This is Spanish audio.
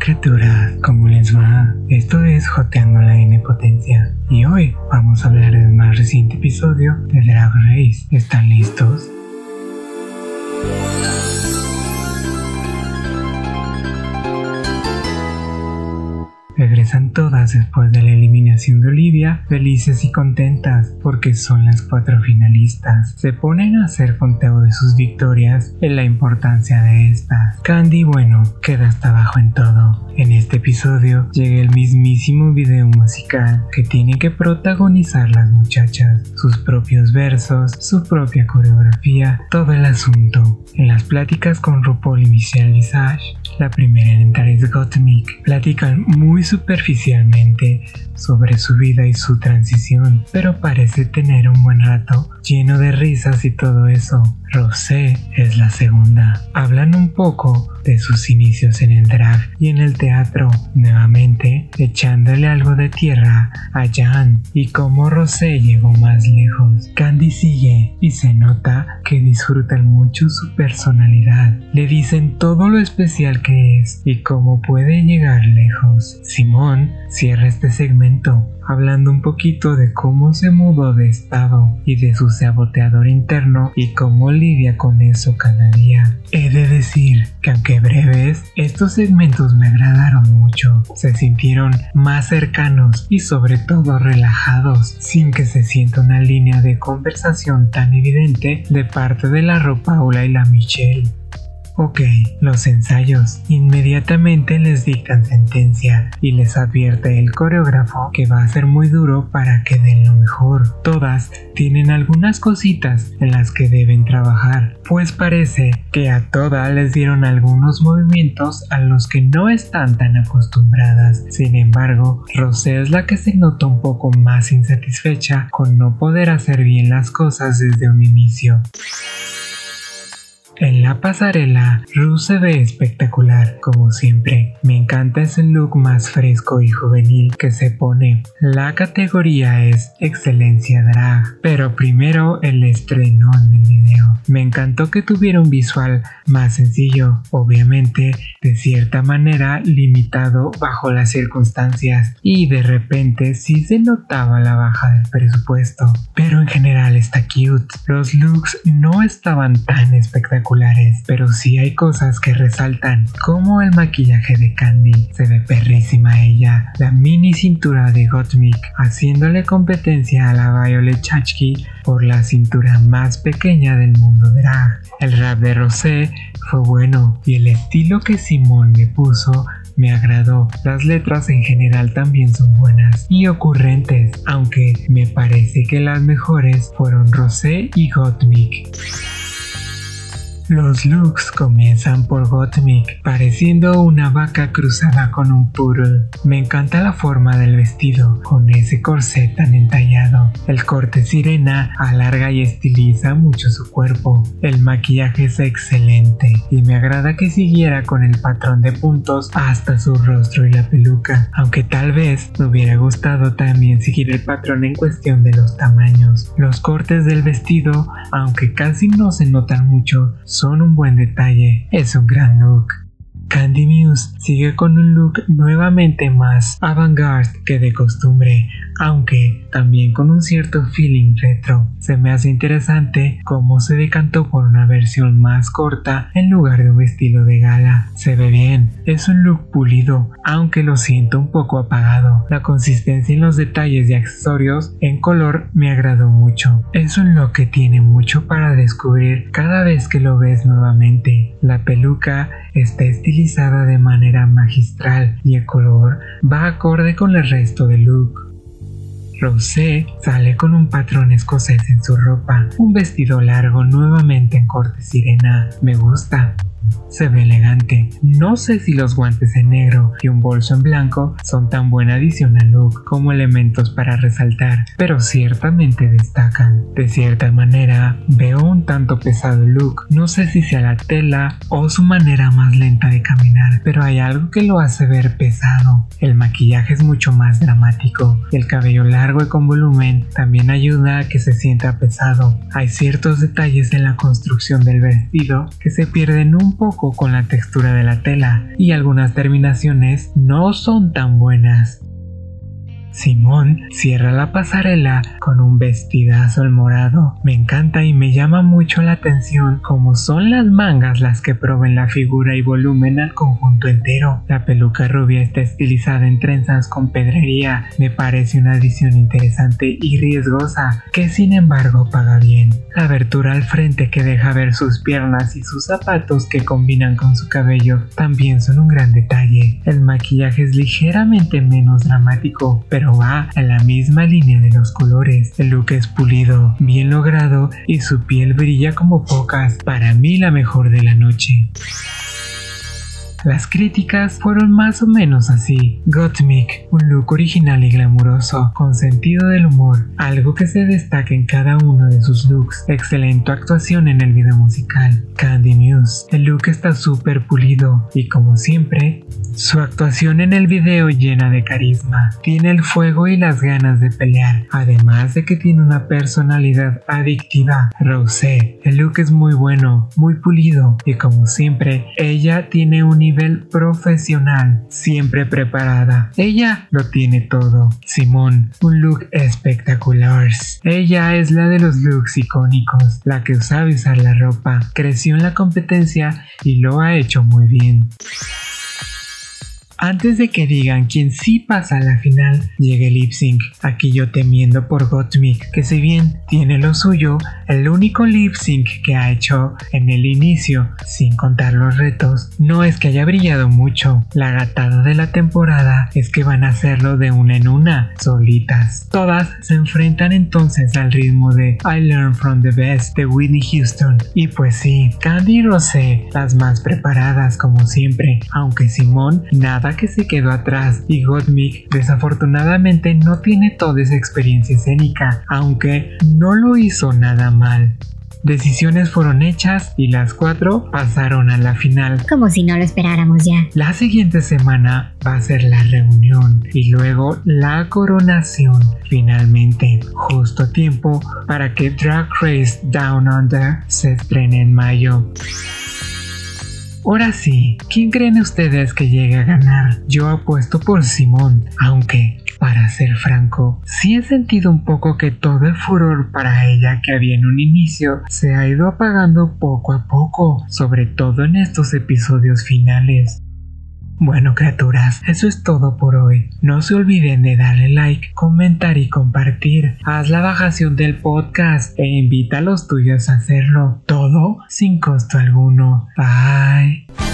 criaturas, ¿cómo les va? Esto es Joteando la N y hoy vamos a hablar del más reciente episodio de Drag Race. ¿Están listos? Regresan todas después de la eliminación de Olivia, felices y contentas porque son las cuatro finalistas. Se ponen a hacer conteo de sus victorias en la importancia de estas. Candy, bueno, queda hasta abajo en todo. En este episodio llega el mismísimo video musical que tiene que protagonizar las muchachas, sus propios versos, su propia coreografía, todo el asunto. En las pláticas con RuPaul y Michelle Visage, la primera en entrar es Gottmik, platican muy superficialmente sobre su vida y su transición, pero parece tener un buen rato lleno de risas y todo eso. Rosé es la segunda. Hablan un poco de sus inicios en el drag y en el teatro, nuevamente echándole algo de tierra a Jan y cómo Rosé llegó más lejos. Candy sigue y se nota que disfrutan mucho su personalidad. Le dicen todo lo especial que es y cómo puede llegar lejos. Simón cierra este segmento hablando un poquito de cómo se mudó de estado y de su saboteador interno y cómo lidia con eso cada día. He de decir que aunque breves, estos segmentos me agradaron mucho. Se sintieron más cercanos y sobre todo relajados, sin que se sienta una línea de conversación tan evidente de parte de la Paula y la Michelle. Ok, los ensayos. Inmediatamente les dictan sentencia y les advierte el coreógrafo que va a ser muy duro para que den lo mejor. Todas tienen algunas cositas en las que deben trabajar, pues parece que a todas les dieron algunos movimientos a los que no están tan acostumbradas. Sin embargo, Rosé es la que se nota un poco más insatisfecha con no poder hacer bien las cosas desde un inicio. En la pasarela, Ru se ve espectacular, como siempre. Me encanta ese look más fresco y juvenil que se pone. La categoría es Excelencia Drag, pero primero el estreno del video. Me encantó que tuviera un visual más sencillo, obviamente, de cierta manera limitado bajo las circunstancias, y de repente sí se notaba la baja del presupuesto, pero en general está cute. Los looks no estaban tan espectaculares pero sí hay cosas que resaltan, como el maquillaje de Candy, se ve perrísima ella, la mini cintura de Gottmik, haciéndole competencia a la Violet Chachki por la cintura más pequeña del mundo drag. El rap de Rosé fue bueno y el estilo que Simón le puso me agradó. Las letras en general también son buenas y ocurrentes, aunque me parece que las mejores fueron Rosé y Gottmik. Los looks comienzan por Gottmik, pareciendo una vaca cruzada con un poodle. Me encanta la forma del vestido, con ese corset tan entallado. El corte sirena alarga y estiliza mucho su cuerpo. El maquillaje es excelente y me agrada que siguiera con el patrón de puntos hasta su rostro y la peluca, aunque tal vez me hubiera gustado también seguir el patrón en cuestión de los tamaños. Los cortes del vestido, aunque casi no se notan mucho, son un buen detalle. Es un gran look. Candy Muse sigue con un look nuevamente más avant-garde que de costumbre, aunque también con un cierto feeling retro. Se me hace interesante cómo se decantó por una versión más corta en lugar de un estilo de gala. Se ve bien, es un look pulido, aunque lo siento un poco apagado. La consistencia en los detalles y accesorios en color me agradó mucho. Es un look que tiene mucho para descubrir cada vez que lo ves nuevamente. La peluca está estilizada de manera magistral y el color va acorde con el resto del look. Rosé sale con un patrón escocés en su ropa, un vestido largo nuevamente en corte sirena. Me gusta, se ve elegante. No sé si los guantes en negro y un bolso en blanco son tan buena adición al look como elementos para resaltar, pero ciertamente destacan. De cierta manera, veo un tanto pesado look. No sé si sea la tela o su manera más lenta de caminar, pero hay algo que lo hace ver pesado. El maquillaje es mucho más dramático. El cabello largo y con volumen también ayuda a que se sienta pesado. Hay ciertos detalles en la construcción del vestido que se pierden un un poco con la textura de la tela y algunas terminaciones no son tan buenas. Simón cierra la pasarela con un vestidazo al morado. Me encanta y me llama mucho la atención como son las mangas las que proveen la figura y volumen al conjunto entero. La peluca rubia está estilizada en trenzas con pedrería. Me parece una adición interesante y riesgosa que sin embargo paga bien. La abertura al frente que deja ver sus piernas y sus zapatos que combinan con su cabello también son un gran detalle. El maquillaje es ligeramente menos dramático, pero va en la misma línea de los colores. El look es pulido, bien logrado y su piel brilla como pocas. Para mí la mejor de la noche. Las críticas fueron más o menos así. Gottmik, un look original y glamuroso, con sentido del humor, algo que se destaca en cada uno de sus looks. Excelente actuación en el video musical. Candy Muse, el look está súper pulido y como siempre, su actuación en el video llena de carisma. Tiene el fuego y las ganas de pelear, además de que tiene una personalidad adictiva. Rosé, el look es muy bueno, muy pulido y como siempre, ella tiene un nivel profesional, siempre preparada. Ella lo tiene todo. Simón, un look espectacular. Ella es la de los looks icónicos, la que sabe usar la ropa, creció en la competencia y lo ha hecho muy bien. Antes de que digan quién sí pasa a la final, llega el lip sync. Aquí yo temiendo por Gottmik, que si bien tiene lo suyo, el único lip sync que ha hecho en el inicio, sin contar los retos, no es que haya brillado mucho. La gatada de la temporada es que van a hacerlo de una en una, solitas. Todas se enfrentan entonces al ritmo de I Learn from the Best de Whitney Houston. Y pues sí, Candy y Rosé, las más preparadas como siempre, aunque Simón nada que se quedó atrás y Gottmik desafortunadamente no tiene toda esa experiencia escénica, aunque no lo hizo nada mal. Decisiones fueron hechas y las cuatro pasaron a la final. Como si no lo esperáramos ya. La siguiente semana va a ser la reunión y luego la coronación. Finalmente, justo a tiempo para que Drag Race Down Under se estrene en mayo. Ahora sí, ¿quién creen ustedes que llegue a ganar? Yo apuesto por Simón, aunque, para ser franco, sí he sentido un poco que todo el furor para ella que había en un inicio se ha ido apagando poco a poco, sobre todo en estos episodios finales. Bueno criaturas, eso es todo por hoy. No se olviden de darle like, comentar y compartir. Haz la bajación del podcast e invita a los tuyos a hacerlo. Todo sin costo alguno. Bye.